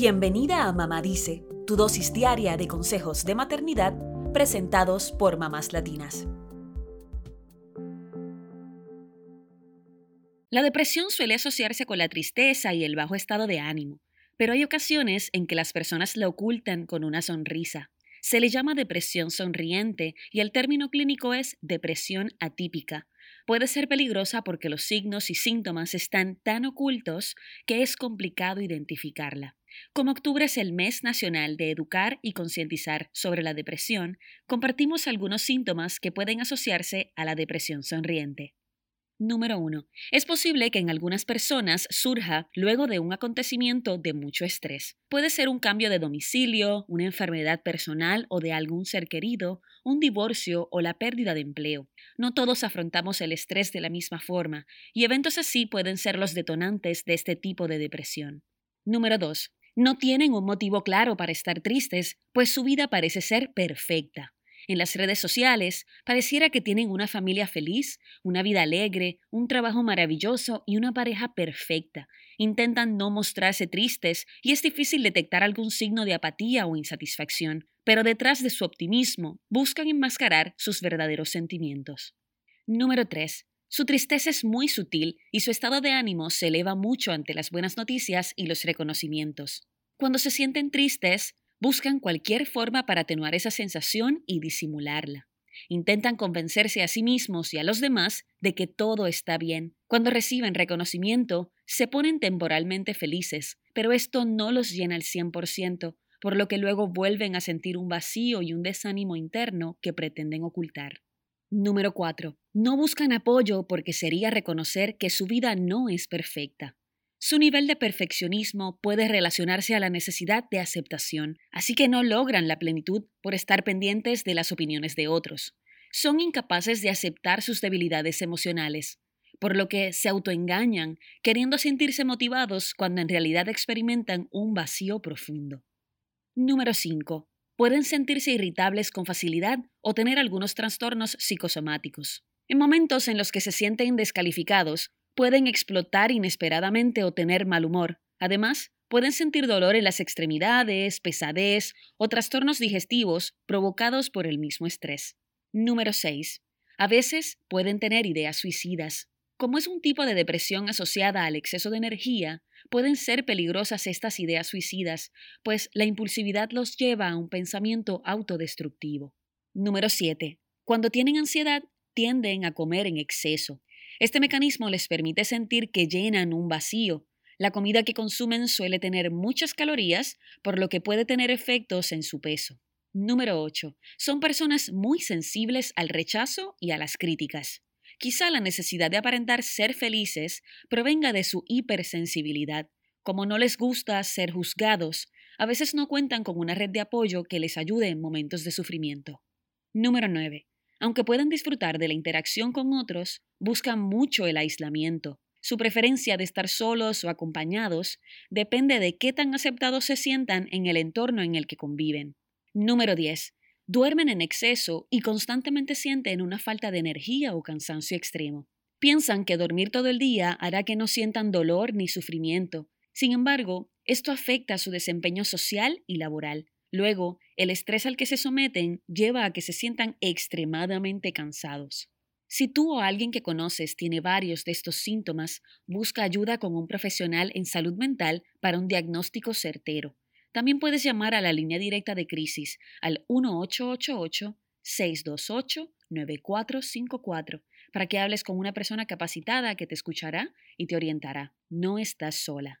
Bienvenida a Mamá Dice, tu dosis diaria de consejos de maternidad presentados por mamás latinas. La depresión suele asociarse con la tristeza y el bajo estado de ánimo, pero hay ocasiones en que las personas la ocultan con una sonrisa. Se le llama depresión sonriente y el término clínico es depresión atípica, puede ser peligrosa porque los signos y síntomas están tan ocultos que es complicado identificarla. Como octubre es el mes nacional de educar y concientizar sobre la depresión, compartimos algunos síntomas que pueden asociarse a la depresión sonriente. Número 1. Es posible que en algunas personas surja luego de un acontecimiento de mucho estrés. Puede ser un cambio de domicilio, una enfermedad personal o de algún ser querido, un divorcio o la pérdida de empleo. No todos afrontamos el estrés de la misma forma, y eventos así pueden ser los detonantes de este tipo de depresión. Número 2. No tienen un motivo claro para estar tristes, pues su vida parece ser perfecta. En las redes sociales pareciera que tienen una familia feliz, una vida alegre, un trabajo maravilloso y una pareja perfecta. Intentan no mostrarse tristes y es difícil detectar algún signo de apatía o insatisfacción, pero detrás de su optimismo buscan enmascarar sus verdaderos sentimientos. Número 3. Su tristeza es muy sutil y su estado de ánimo se eleva mucho ante las buenas noticias y los reconocimientos. Cuando se sienten tristes, Buscan cualquier forma para atenuar esa sensación y disimularla. Intentan convencerse a sí mismos y a los demás de que todo está bien. Cuando reciben reconocimiento, se ponen temporalmente felices, pero esto no los llena al 100%, por lo que luego vuelven a sentir un vacío y un desánimo interno que pretenden ocultar. Número 4. No buscan apoyo porque sería reconocer que su vida no es perfecta. Su nivel de perfeccionismo puede relacionarse a la necesidad de aceptación, así que no logran la plenitud por estar pendientes de las opiniones de otros. Son incapaces de aceptar sus debilidades emocionales, por lo que se autoengañan, queriendo sentirse motivados cuando en realidad experimentan un vacío profundo. Número 5. Pueden sentirse irritables con facilidad o tener algunos trastornos psicosomáticos. En momentos en los que se sienten descalificados, pueden explotar inesperadamente o tener mal humor. Además, pueden sentir dolor en las extremidades, pesadez o trastornos digestivos provocados por el mismo estrés. Número 6. A veces pueden tener ideas suicidas. Como es un tipo de depresión asociada al exceso de energía, pueden ser peligrosas estas ideas suicidas, pues la impulsividad los lleva a un pensamiento autodestructivo. Número 7. Cuando tienen ansiedad, tienden a comer en exceso. Este mecanismo les permite sentir que llenan un vacío. La comida que consumen suele tener muchas calorías, por lo que puede tener efectos en su peso. Número 8. Son personas muy sensibles al rechazo y a las críticas. Quizá la necesidad de aparentar ser felices provenga de su hipersensibilidad. Como no les gusta ser juzgados, a veces no cuentan con una red de apoyo que les ayude en momentos de sufrimiento. Número 9. Aunque puedan disfrutar de la interacción con otros, buscan mucho el aislamiento. Su preferencia de estar solos o acompañados depende de qué tan aceptados se sientan en el entorno en el que conviven. Número 10. Duermen en exceso y constantemente sienten una falta de energía o cansancio extremo. Piensan que dormir todo el día hará que no sientan dolor ni sufrimiento. Sin embargo, esto afecta su desempeño social y laboral. Luego, el estrés al que se someten lleva a que se sientan extremadamente cansados. Si tú o alguien que conoces tiene varios de estos síntomas, busca ayuda con un profesional en salud mental para un diagnóstico certero. También puedes llamar a la línea directa de crisis al 1888-628-9454 para que hables con una persona capacitada que te escuchará y te orientará. No estás sola.